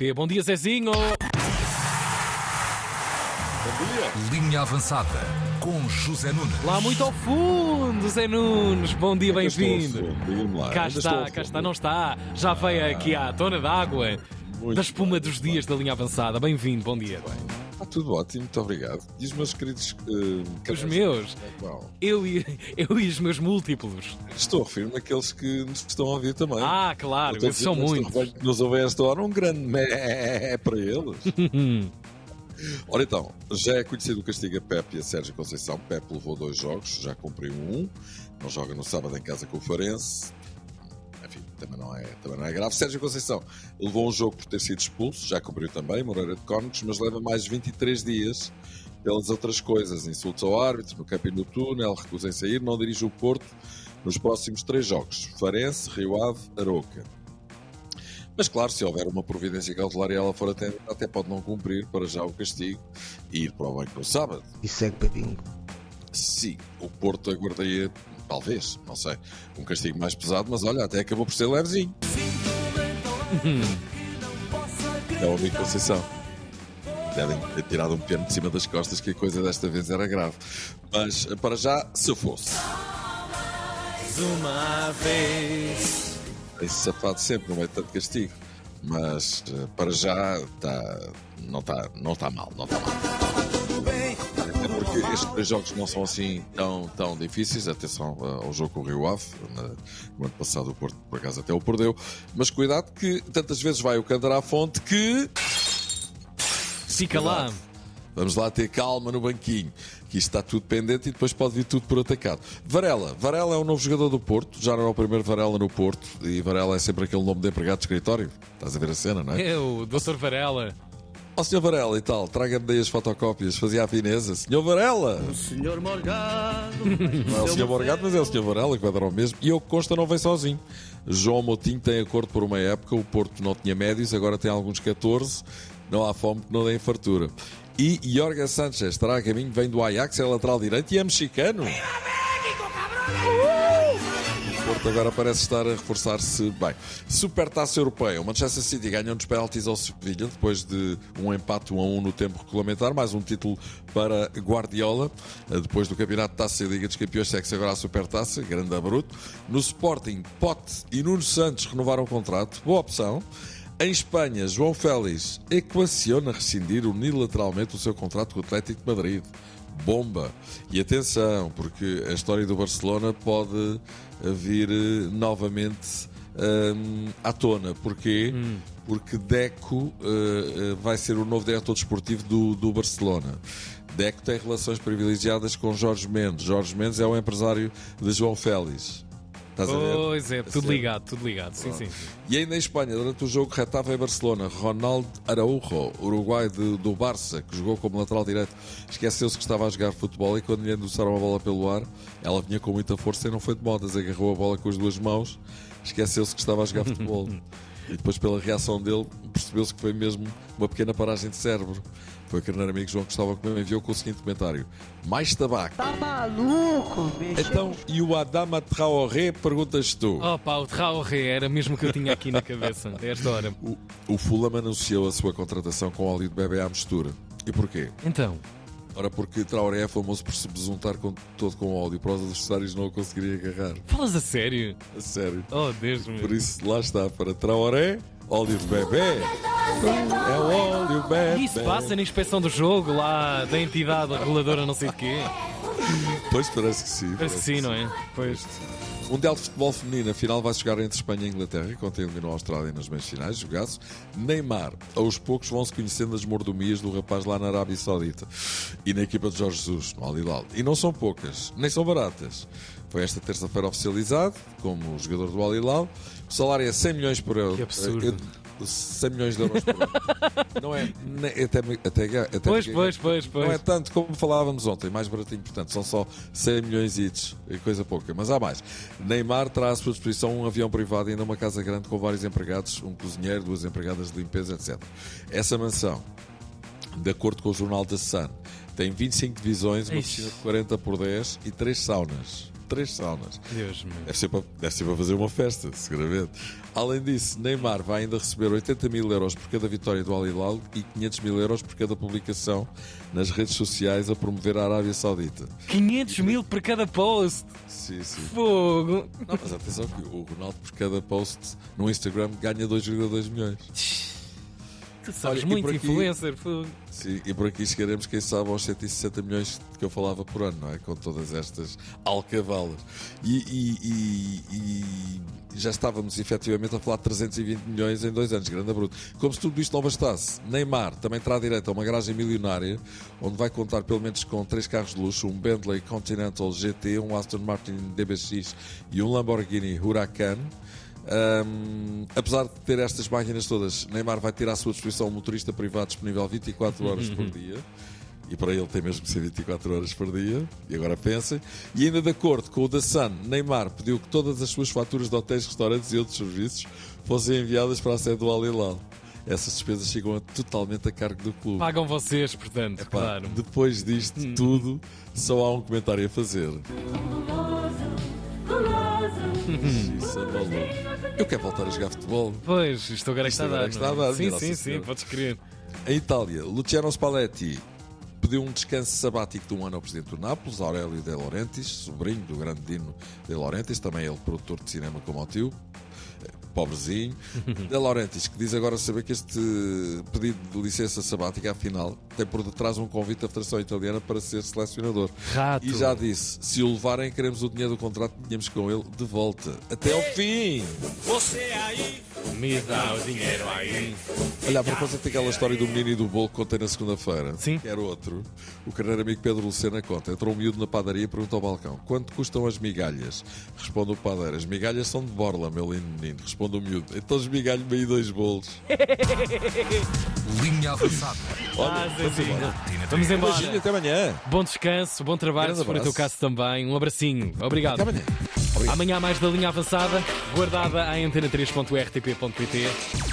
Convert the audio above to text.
RTP. Bom dia, Zezinho! Linha avançada com José Nunes. Lá muito ao fundo, Zé Nunes. Bom dia, bem-vindo. Cá está, cá está, não está. Já veio aqui à tona d'água da espuma dos dias da linha avançada. Bem-vindo, bom dia. Está tudo ótimo, muito obrigado. E os meus queridos. eh, Os meus, Bom, eu e, eu e os meus múltiplos. estou a referir-me àqueles que nos estão a ouvir também. Ah, claro, esses são muitos. que Nos ouvem a esta hora, um grande mé para eles. Ora então, já é conhecido o castigo a Pepe e a Sérgio Conceição. Pepe levou dois jogos, já cumpriu um. Não joga no sábado em casa com o Farense. Também não é, também não é grave. Sérgio Conceição levou um jogo por ter sido expulso, já cumpriu também, Moreira de Cónicos, mas leva mais 23 dias pelas outras coisas. Insultos ao árbitro, no campo e no túnel, recusa em sair, não dirige o Porto nos próximos três jogos. Farense, Rio Ave, Aroca. Mas claro, se houver uma providência cautelar e ela for atendida, até pode não cumprir para já o castigo e ir para o banco no sábado. e segue bingo. Sim, o Porto aguardaria, talvez, não sei, um castigo mais pesado, mas olha, até acabou por ser levezinho. é o amigo Conceição. Devem ter tirado um pequeno de cima das costas que a coisa desta vez era grave. Mas para já, se eu fosse. Uma vez. Esse safado sempre, não é tanto castigo. Mas eh, para já tá, não está não tá mal, não está mal. Porque estes três jogos não são assim tão, tão difíceis. Atenção eh, ao jogo com o Rio Ave. No ano passado o Porto, por acaso, até o perdeu. Mas cuidado que tantas vezes vai o cantar à fonte que Fica lá. Vamos lá ter calma no banquinho, que isto está tudo pendente e depois pode vir tudo por atacado. Varela. Varela é o novo jogador do Porto, já não é o primeiro Varela no Porto, e Varela é sempre aquele nome de empregado de escritório. Estás a ver a cena, não é? É o Dr. Varela. Ó Sr. Varela e tal, traga-me daí as fotocópias, fazia a fineza. Sr. Varela! Senhor Morgado. Não é o Sr. Morgado, mas é o Sr. Varela que vai dar ao mesmo. E eu que consta não vem sozinho. João Moutinho tem acordo por uma época, o Porto não tinha médios, agora tem alguns 14. Não há fome que não dê fartura. E Jorge Sanchez estará a caminho, vem do Ajax, é lateral direito e é mexicano. Porto agora parece estar a reforçar-se bem. Supertaça Europeia. O Manchester City ganhou nos penaltis ao Sevilha depois de um empate 1 a 1 no tempo regulamentar. Mais um título para Guardiola. Depois do campeonato de Taça e Liga dos Campeões, segue-se agora a Supertaça. Grande abruto. No Sporting, Pote e Nuno Santos renovaram o contrato. Boa opção. Em Espanha, João Félix equaciona rescindir unilateralmente o seu contrato com o Atlético de Madrid. Bomba! E atenção, porque a história do Barcelona pode eh, vir eh, novamente hum, à tona. Porquê? Porque Deco eh, vai ser o novo diretor desportivo do, do Barcelona. Deco tem relações privilegiadas com Jorge Mendes. Jorge Mendes é o empresário de João Félix. Estás? Pois é, tudo ligado, tudo ligado. Sim, sim. E ainda em Espanha, durante o jogo Retava em Barcelona, Ronaldo Araújo, uruguai de- do Barça, que jogou como lateral direito, esqueceu-se que estava a jogar futebol e quando lhe endossaram a bola pelo ar, ela vinha com muita força e não foi de modas, agarrou a bola com as duas mãos, esqueceu-se que estava a jogar futebol. E depois, pela reação dele, percebeu-se que foi mesmo uma pequena paragem de cérebro. Foi o carneiro amigo João Cristóvão que me enviou com o seguinte comentário: Mais tabaco. Tá maluco, bicho? Então, e o Adama Traoré, perguntas tu? Opa, o Traoré era mesmo que eu tinha aqui na cabeça, a esta hora. O, o Fulham anunciou a sua contratação com óleo de bebê à mistura. E porquê? Então, Ora, porque Traoré é famoso por se besuntar com, todo com óleo para os adversários não o conseguirem agarrar. falas a sério? A sério. Oh, Deus meu. Por isso, lá está, para Traoré, óleo de bebê. É o óleo bebê. Isso passa na inspeção do jogo lá da entidade reguladora não sei de quê. Pois parece que sim. Parece que sim, não é? Pois. Mundial de Futebol Feminino, a final vai jogar entre Espanha e Inglaterra, que ontem eliminou a Austrália nas meias finais, jogaço. Neymar, aos poucos vão-se conhecendo as mordomias do rapaz lá na Arábia Saudita. E na equipa de Jorge Jesus, no Al Hilal. E não são poucas, nem são baratas. Foi esta terça-feira oficializado, como jogador do Al Hilal. O salário é 100 milhões por euro. Que absurdo. Eu- 100 milhões de euros por ano. Não é. nem- Até, até, até Pois, pois, pois, pois. Não é tanto como falávamos ontem, mais baratinho, portanto, são só 100 milhões e coisa pouca, mas há mais. Neymar terá à sua disposição um avião privado e ainda uma casa grande com vários empregados, um cozinheiro, duas empregadas de limpeza, etc. Essa mansão, de acordo com o jornal The Sun, tem 25 divisões, uma Ixi. piscina de 40 por 10 e 3 saunas. 3 saunas. Deus meu. Deve ser, para, deve ser para fazer uma festa, seguramente. Além disso, Neymar vai ainda receber 80 mil euros por cada vitória do Al Hilal e 500 mil euros por cada publicação nas redes sociais a promover a Arábia Saudita. 500 mil por cada post. Sim, sim. Fogo. Não, mas atenção que o Ronaldo por cada post no Instagram ganha 2,2 milhões. Tu sabes Olha, muito aqui- influencer. Sim, e por aqui chegaremos, quem sabe, aos 160 milhões que eu falava por ano, não é? Com todas estas alcavalas. E, e- e- e já estávamos efetivamente a falar de 320 milhões em dois anos, grande bruto. Como se tudo isto não bastasse, Neymar também terá direito a uma garagem milionária, onde vai contar pelo menos com três carros de luxo, um Bentley Continental GT, um Aston Martin DBX e um Lamborghini Huracan. Hum, apesar de ter estas máquinas todas, Neymar vai ter à sua disposição um motorista privado disponível 24 horas por dia. E para ele tem mesmo que ser 24 horas por dia. E agora pensem. E ainda de acordo com o da Sun, Neymar pediu que todas as suas faturas de hotéis, restaurantes e outros serviços fossem enviadas para a sede do Al Hilal. Essas despesas chegam a- totalmente a cargo do clube. Pagam vocês, portanto, Pá, claro. Depois disto tudo, só há um comentário a fazer. Isso é maluco. Eu quero voltar a jogar futebol. Pois, isto agora é que está a dar. está a dar, Sim, sim, sim, podes crer. Em Itália, Luciano Spalletti pediu um descanso sabático de um ano ao presidente do Nápoles, Aurélio De Laurentiis, sobrinho do grande Dino De Laurentiis, também ele produtor de cinema como o tio. Pobrezinho. De Laurentiis, que diz agora saber que este pedido de licença sabática, afinal, tem por detrás um convite da Federação Italiana para ser selecionador. Rato. E já disse: se o levarem, queremos o dinheiro do contrato que tínhamos com ele de volta. Até ao fim! Me dá o dinheiro aí. Olha, a propósito daquela história do menino e do bolo que contei na segunda-feira, Sim. que era outro, o carneiro amigo Pedro Lucena conta. Entrou um miúdo na padaria e perguntou ao balcão: quanto custam as migalhas? Responde o padeiro: as migalhas são de borla, meu lindo menino. Responde o miúdo: então esmigalho-me aí dois bolos. Linha avançada. Olha, Ah, vamos embora. Beijinho, até amanhã. Bom descanso, bom trabalho, se for o teu caso também. Um abracinho. Obrigado. Até amanhã. Obrigado. Amanhã mais da linha avançada, guardada em antena3.rtp.pt.